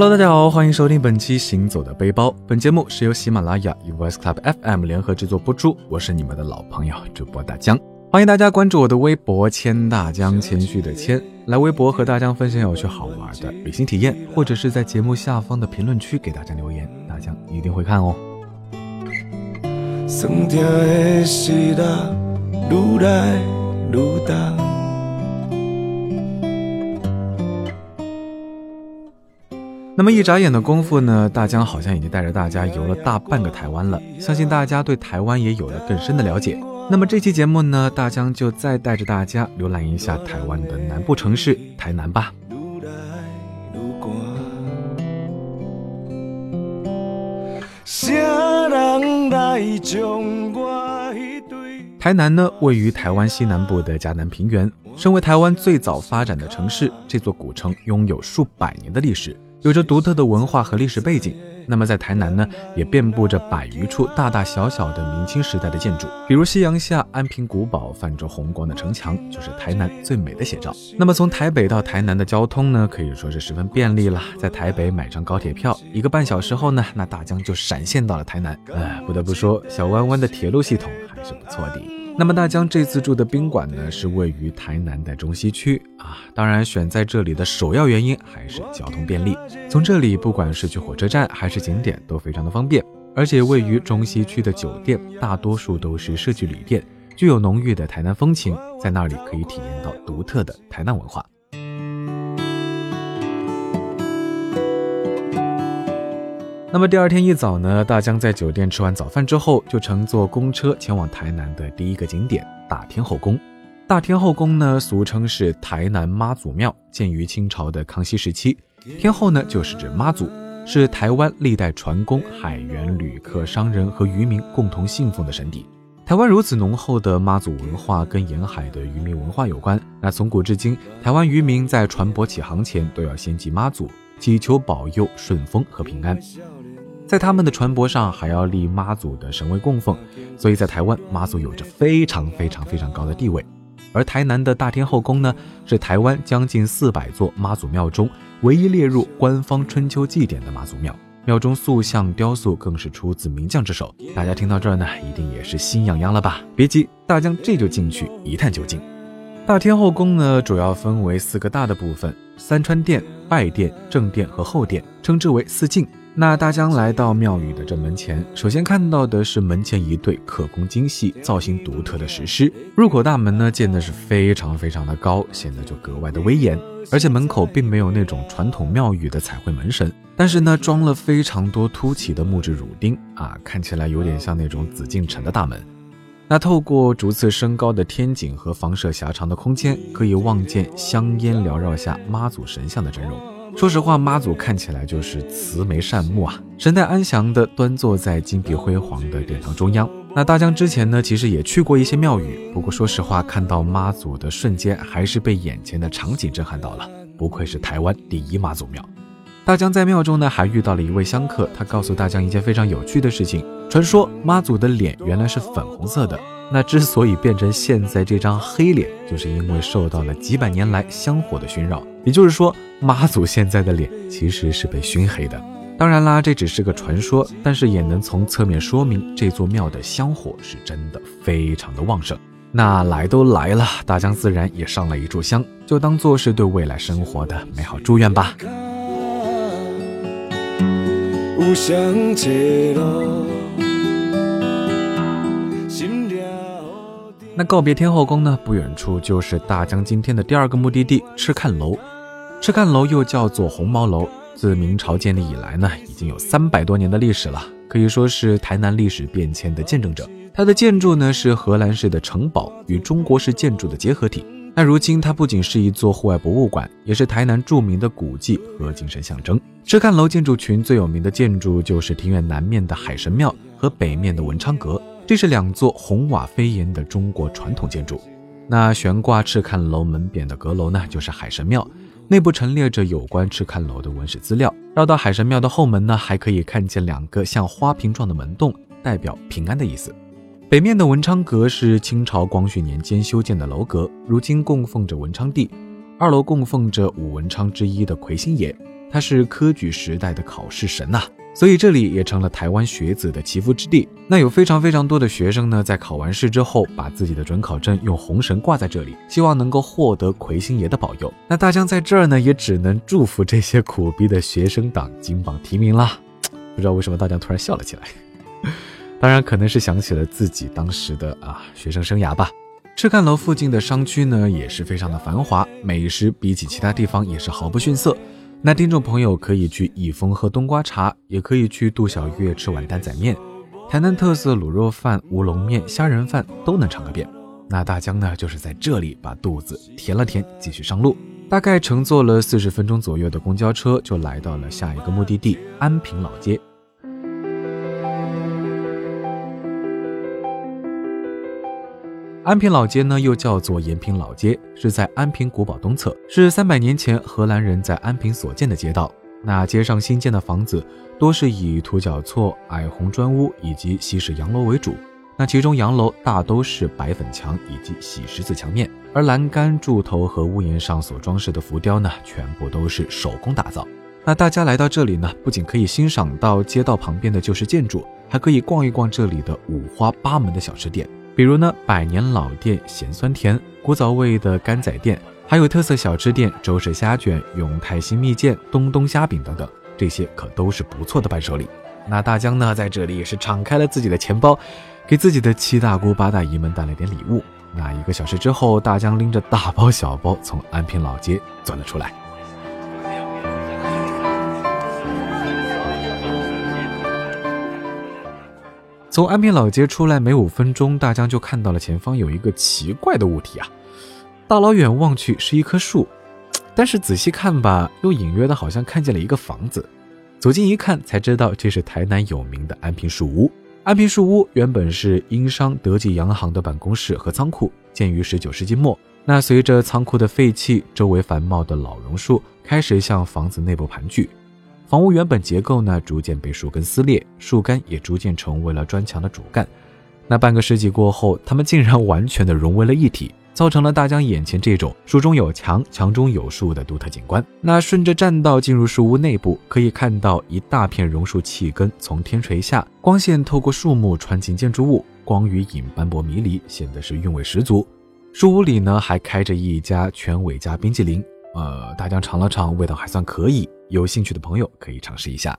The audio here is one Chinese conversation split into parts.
Hello，大家好，欢迎收听本期《行走的背包》。本节目是由喜马拉雅与 Voice Club FM 联合制作播出。我是你们的老朋友主播大江，欢迎大家关注我的微博“谦大江”，谦虚的谦，来微博和大江分享有趣好玩的旅行体验，或者是在节目下方的评论区给大家留言，大江一定会看哦。那么一眨眼的功夫呢，大江好像已经带着大家游了大半个台湾了。相信大家对台湾也有了更深的了解。那么这期节目呢，大江就再带着大家浏览一下台湾的南部城市台南吧。台南呢，位于台湾西南部的嘉南平原，身为台湾最早发展的城市，这座古城拥有数百年的历史。有着独特的文化和历史背景。那么在台南呢，也遍布着百余处大大小小的明清时代的建筑，比如夕阳下安平古堡泛着红光的城墙，就是台南最美的写照。那么从台北到台南的交通呢，可以说是十分便利了。在台北买张高铁票，一个半小时后呢，那大江就闪现到了台南。哎，不得不说，小弯弯的铁路系统还是不错的。那么大江这次住的宾馆呢，是位于台南的中西区啊。当然，选在这里的首要原因还是交通便利。从这里不管是去火车站还是景点都非常的方便，而且位于中西区的酒店大多数都是社区旅店，具有浓郁的台南风情，在那里可以体验到独特的台南文化。那么第二天一早呢，大江在酒店吃完早饭之后，就乘坐公车前往台南的第一个景点大天后宫。大天后宫呢，俗称是台南妈祖庙，建于清朝的康熙时期。天后呢，就是指妈祖，是台湾历代船工、海员、旅客、商人和渔民共同信奉的神邸。台湾如此浓厚的妈祖文化，跟沿海的渔民文化有关。那从古至今，台湾渔民在船舶起航前，都要先祭妈祖，祈求保佑顺风和平安。在他们的船舶上还要立妈祖的神位供奉，所以在台湾妈祖有着非常非常非常高的地位。而台南的大天后宫呢，是台湾将近四百座妈祖庙中唯一列入官方春秋祭典的妈祖庙。庙中塑像雕塑更是出自名将之手。大家听到这儿呢，一定也是心痒痒了吧？别急，大江这就进去一探究竟。大天后宫呢，主要分为四个大的部分：三川殿、拜殿、正殿和后殿，称之为四境。那大江来到庙宇的正门前，首先看到的是门前一对刻工精细、造型独特的石狮。入口大门呢建的是非常非常的高，显得就格外的威严。而且门口并没有那种传统庙宇的彩绘门神，但是呢装了非常多凸起的木质乳钉啊，看起来有点像那种紫禁城的大门。那透过逐次升高的天井和房舍狭长的空间，可以望见香烟缭绕下妈祖神像的真容。说实话，妈祖看起来就是慈眉善目啊，神态安详地端坐在金碧辉煌的殿堂中央。那大江之前呢，其实也去过一些庙宇，不过说实话，看到妈祖的瞬间，还是被眼前的场景震撼到了。不愧是台湾第一妈祖庙。大江在庙中呢，还遇到了一位香客，他告诉大江一件非常有趣的事情：传说妈祖的脸原来是粉红色的。那之所以变成现在这张黑脸，就是因为受到了几百年来香火的熏扰。也就是说，妈祖现在的脸其实是被熏黑的。当然啦，这只是个传说，但是也能从侧面说明这座庙的香火是真的非常的旺盛。那来都来了，大江自然也上了一炷香，就当做是对未来生活的美好祝愿吧。那告别天后宫呢？不远处就是大江今天的第二个目的地赤看楼。赤看楼又叫做红毛楼，自明朝建立以来呢，已经有三百多年的历史了，可以说是台南历史变迁的见证者。它的建筑呢是荷兰式的城堡与中国式建筑的结合体。那如今它不仅是一座户外博物馆，也是台南著名的古迹和精神象征。赤看楼建筑群最有名的建筑就是庭院南面的海神庙和北面的文昌阁。这是两座红瓦飞檐的中国传统建筑。那悬挂赤看楼门匾的阁楼呢，就是海神庙，内部陈列着有关赤坎楼的文史资料。绕到海神庙的后门呢，还可以看见两个像花瓶状的门洞，代表平安的意思。北面的文昌阁是清朝光绪年间修建的楼阁，如今供奉着文昌帝。二楼供奉着武文昌之一的魁星爷。他是科举时代的考试神呐。所以这里也成了台湾学子的祈福之地。那有非常非常多的学生呢，在考完试之后，把自己的准考证用红绳挂在这里，希望能够获得魁星爷的保佑。那大江在这儿呢，也只能祝福这些苦逼的学生党金榜题名啦。不知道为什么大江突然笑了起来，当然可能是想起了自己当时的啊学生生涯吧。赤坎楼附近的商区呢，也是非常的繁华，美食比起其他地方也是毫不逊色。那听众朋友可以去益丰喝冬瓜茶，也可以去杜小月吃碗担仔面，台南特色卤肉饭、乌龙面、虾仁饭都能尝个遍。那大江呢，就是在这里把肚子填了填，继续上路。大概乘坐了四十分钟左右的公交车，就来到了下一个目的地安平老街。安平老街呢，又叫做延平老街，是在安平古堡东侧，是三百年前荷兰人在安平所建的街道。那街上新建的房子多是以土角厝、矮红砖屋以及西式洋楼为主。那其中洋楼大都是白粉墙以及洗石子墙面，而栏杆、柱头和屋檐上所装饰的浮雕呢，全部都是手工打造。那大家来到这里呢，不仅可以欣赏到街道旁边的旧式建筑，还可以逛一逛这里的五花八门的小吃店。比如呢，百年老店咸酸甜，古早味的干仔店，还有特色小吃店周氏虾卷、永泰新蜜饯、东东虾饼等等，这些可都是不错的伴手礼。那大江呢，在这里也是敞开了自己的钱包，给自己的七大姑八大姨们带了点礼物。那一个小时之后，大江拎着大包小包从安平老街钻了出来。从安平老街出来没五分钟，大江就看到了前方有一个奇怪的物体啊！大老远望去是一棵树，但是仔细看吧，又隐约的好像看见了一个房子。走近一看，才知道这是台南有名的安平树屋。安平树屋原本是英商德记洋行的办公室和仓库，建于十九世纪末。那随着仓库的废弃，周围繁茂的老榕树开始向房子内部盘踞。房屋原本结构呢，逐渐被树根撕裂，树干也逐渐成为了砖墙的主干。那半个世纪过后，它们竟然完全的融为了一体，造成了大江眼前这种树中有墙，墙中有树的独特景观。那顺着栈道进入树屋内部，可以看到一大片榕树气根从天垂下，光线透过树木穿进建筑物，光与影斑驳迷离，显得是韵味十足。树屋里呢，还开着一家全伟家冰淇淋。呃，大家尝了尝，味道还算可以。有兴趣的朋友可以尝试一下。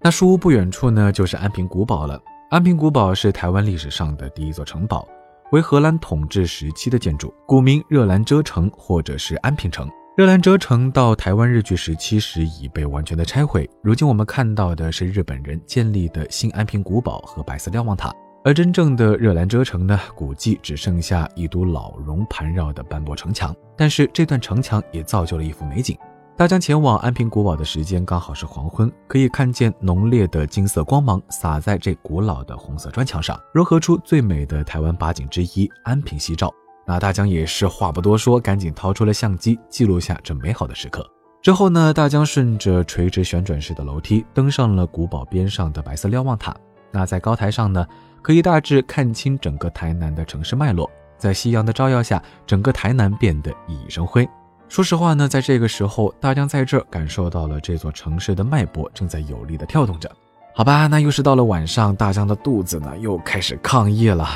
那书屋不远处呢，就是安平古堡了。安平古堡是台湾历史上的第一座城堡，为荷兰统治时期的建筑，古名热兰遮城或者是安平城。热兰遮城到台湾日据时期时已被完全的拆毁，如今我们看到的是日本人建立的新安平古堡和白色瞭望塔。而真正的热兰遮城呢，估计只剩下一堵老榕盘绕的斑驳城墙。但是这段城墙也造就了一幅美景。大江前往安平古堡的时间刚好是黄昏，可以看见浓烈的金色光芒洒在这古老的红色砖墙上，融合出最美的台湾八景之一——安平夕照。那大江也是话不多说，赶紧掏出了相机，记录下这美好的时刻。之后呢，大江顺着垂直旋转式的楼梯，登上了古堡边上的白色瞭望塔。那在高台上呢？可以大致看清整个台南的城市脉络，在夕阳的照耀下，整个台南变得熠熠生辉。说实话呢，在这个时候，大江在这儿感受到了这座城市的脉搏正在有力的跳动着。好吧，那又是到了晚上，大江的肚子呢又开始抗议了。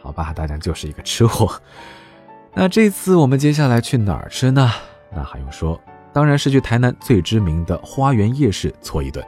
好吧，大江就是一个吃货。那这次我们接下来去哪儿吃呢？那还用说，当然是去台南最知名的花园夜市搓一顿。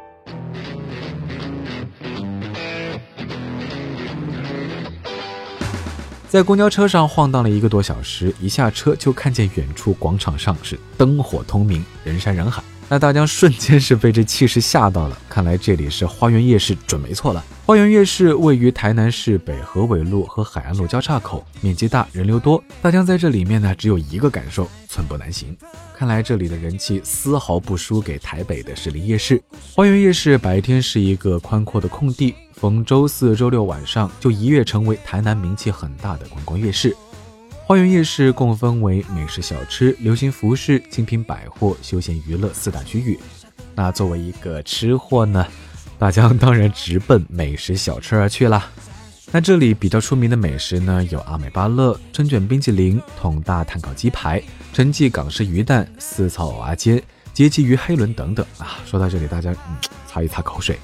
在公交车上晃荡了一个多小时，一下车就看见远处广场上是灯火通明，人山人海。那大江瞬间是被这气势吓到了，看来这里是花园夜市准没错了。花园夜市位于台南市北河尾路和海岸路交叉口，面积大，人流多。大江在这里面呢，只有一个感受：寸步难行。看来这里的人气丝毫不输给台北的士林夜市。花园夜市白天是一个宽阔的空地。逢周四周六晚上就一跃成为台南名气很大的观光夜市。花园夜市共分为美食小吃、流行服饰、精品百货、休闲娱乐四大区域。那作为一个吃货呢，大江 当然直奔美食小吃而去了。那这里比较出名的美食呢，有阿美巴乐、春卷冰淇淋、桶大炭烤鸡排、陈记港式鱼蛋、四草蚵仔煎、节气鱼黑轮等等啊。说到这里，大家嗯擦一擦口水。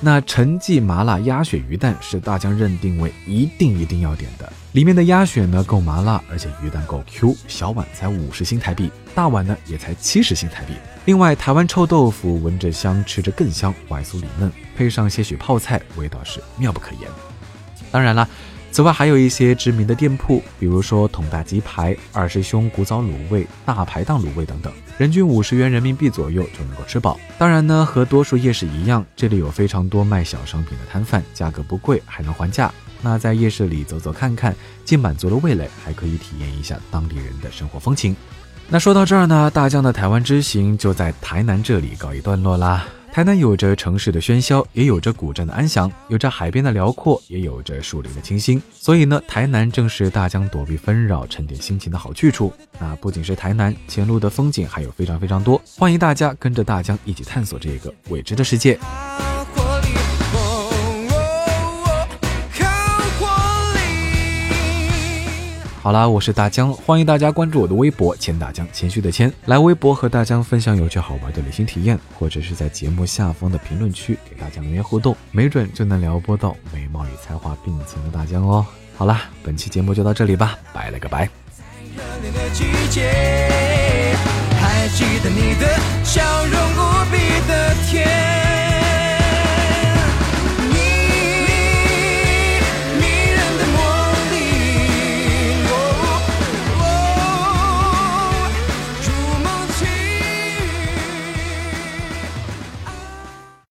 那陈记麻辣鸭血鱼蛋是大江认定为一定一定要点的，里面的鸭血呢够麻辣，而且鱼蛋够 Q，小碗才五十新台币，大碗呢也才七十新台币。另外，台湾臭豆腐闻着香，吃着更香，外酥里嫩，配上些许泡菜，味道是妙不可言。当然了。此外，还有一些知名的店铺，比如说桶大鸡排、二师兄古早卤味、大排档卤味等等，人均五十元人民币左右就能够吃饱。当然呢，和多数夜市一样，这里有非常多卖小商品的摊贩，价格不贵，还能还价。那在夜市里走走看看，既满足了味蕾，还可以体验一下当地人的生活风情。那说到这儿呢，大疆的台湾之行就在台南这里告一段落啦。台南有着城市的喧嚣，也有着古镇的安详，有着海边的辽阔，也有着树林的清新。所以呢，台南正是大江躲避纷扰、沉淀心情的好去处。那不仅是台南，前路的风景还有非常非常多，欢迎大家跟着大江一起探索这个未知的世界。好啦，我是大江，欢迎大家关注我的微博“钱大江”，谦虚的谦，来微博和大江分享有趣好玩的旅行体验，或者是在节目下方的评论区给大家留言互动，没准就能撩拨到美貌与才华并存的大江哦。好啦，本期节目就到这里吧，拜了个拜。还记得你的笑容无比的甜。